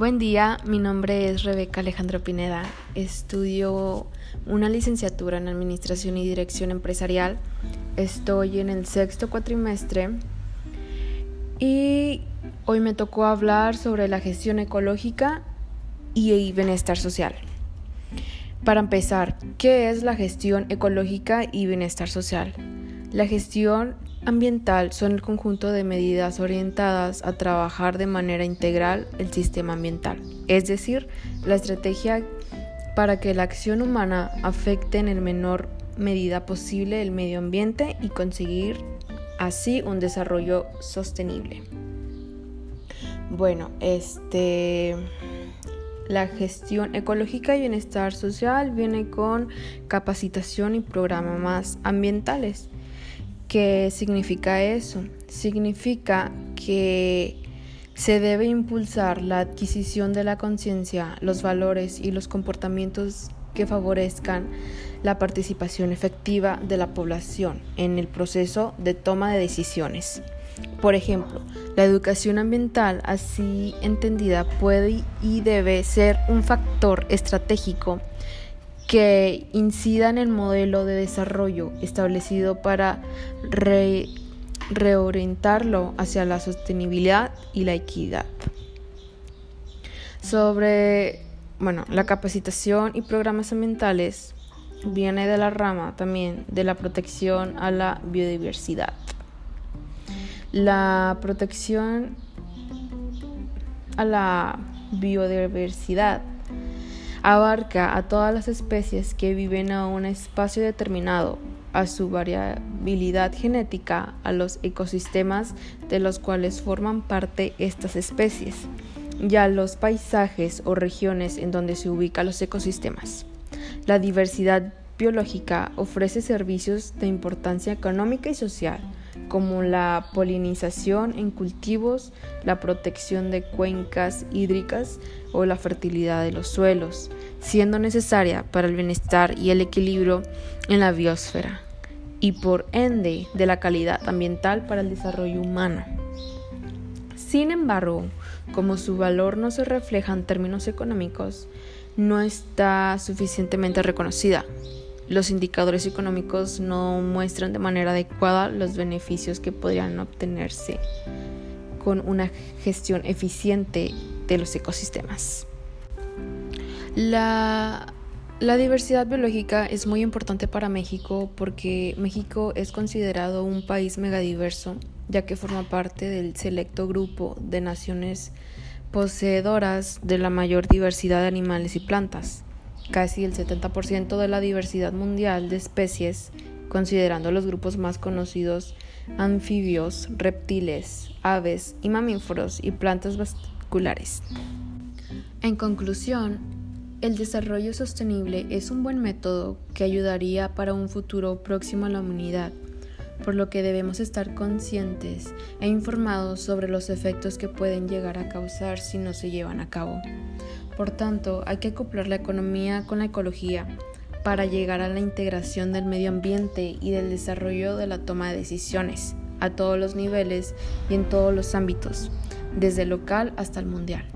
Buen día, mi nombre es Rebeca Alejandro Pineda. Estudio una licenciatura en Administración y Dirección Empresarial. Estoy en el sexto cuatrimestre y hoy me tocó hablar sobre la gestión ecológica y bienestar social. Para empezar, ¿qué es la gestión ecológica y bienestar social? La gestión ambiental son el conjunto de medidas orientadas a trabajar de manera integral el sistema ambiental, es decir, la estrategia para que la acción humana afecte en el menor medida posible el medio ambiente y conseguir así un desarrollo sostenible. Bueno, este la gestión ecológica y bienestar social viene con capacitación y programas ambientales. ¿Qué significa eso? Significa que se debe impulsar la adquisición de la conciencia, los valores y los comportamientos que favorezcan la participación efectiva de la población en el proceso de toma de decisiones. Por ejemplo, la educación ambiental, así entendida, puede y debe ser un factor estratégico que incida en el modelo de desarrollo establecido para reorientarlo hacia la sostenibilidad y la equidad. Sobre bueno, la capacitación y programas ambientales viene de la rama también de la protección a la biodiversidad. La protección a la biodiversidad abarca a todas las especies que viven a un espacio determinado, a su variabilidad genética, a los ecosistemas de los cuales forman parte estas especies y a los paisajes o regiones en donde se ubican los ecosistemas. La diversidad biológica ofrece servicios de importancia económica y social, como la polinización en cultivos, la protección de cuencas hídricas o la fertilidad de los suelos, siendo necesaria para el bienestar y el equilibrio en la biosfera y por ende de la calidad ambiental para el desarrollo humano. Sin embargo, como su valor no se refleja en términos económicos, no está suficientemente reconocida. Los indicadores económicos no muestran de manera adecuada los beneficios que podrían obtenerse con una gestión eficiente de los ecosistemas. La, diversidad biológica es muy importante para México porque México es considerado un país megadiverso, ya que forma parte del selecto grupo de naciones poseedoras de la mayor diversidad de animales y plantas, casi el 70% de la diversidad mundial de especies, considerando los grupos más conocidos anfibios, reptiles, aves y mamíferos y plantas vasculares. En conclusión, el desarrollo sostenible es un buen método que ayudaría para un futuro próximo a la humanidad por lo que debemos estar conscientes e informados sobre los efectos que pueden llegar a causar si no se llevan a cabo. Por tanto, hay que acoplar la economía con la ecología para llegar a la integración del medio ambiente y del desarrollo de la toma de decisiones a todos los niveles y en todos los ámbitos, desde el local hasta el mundial.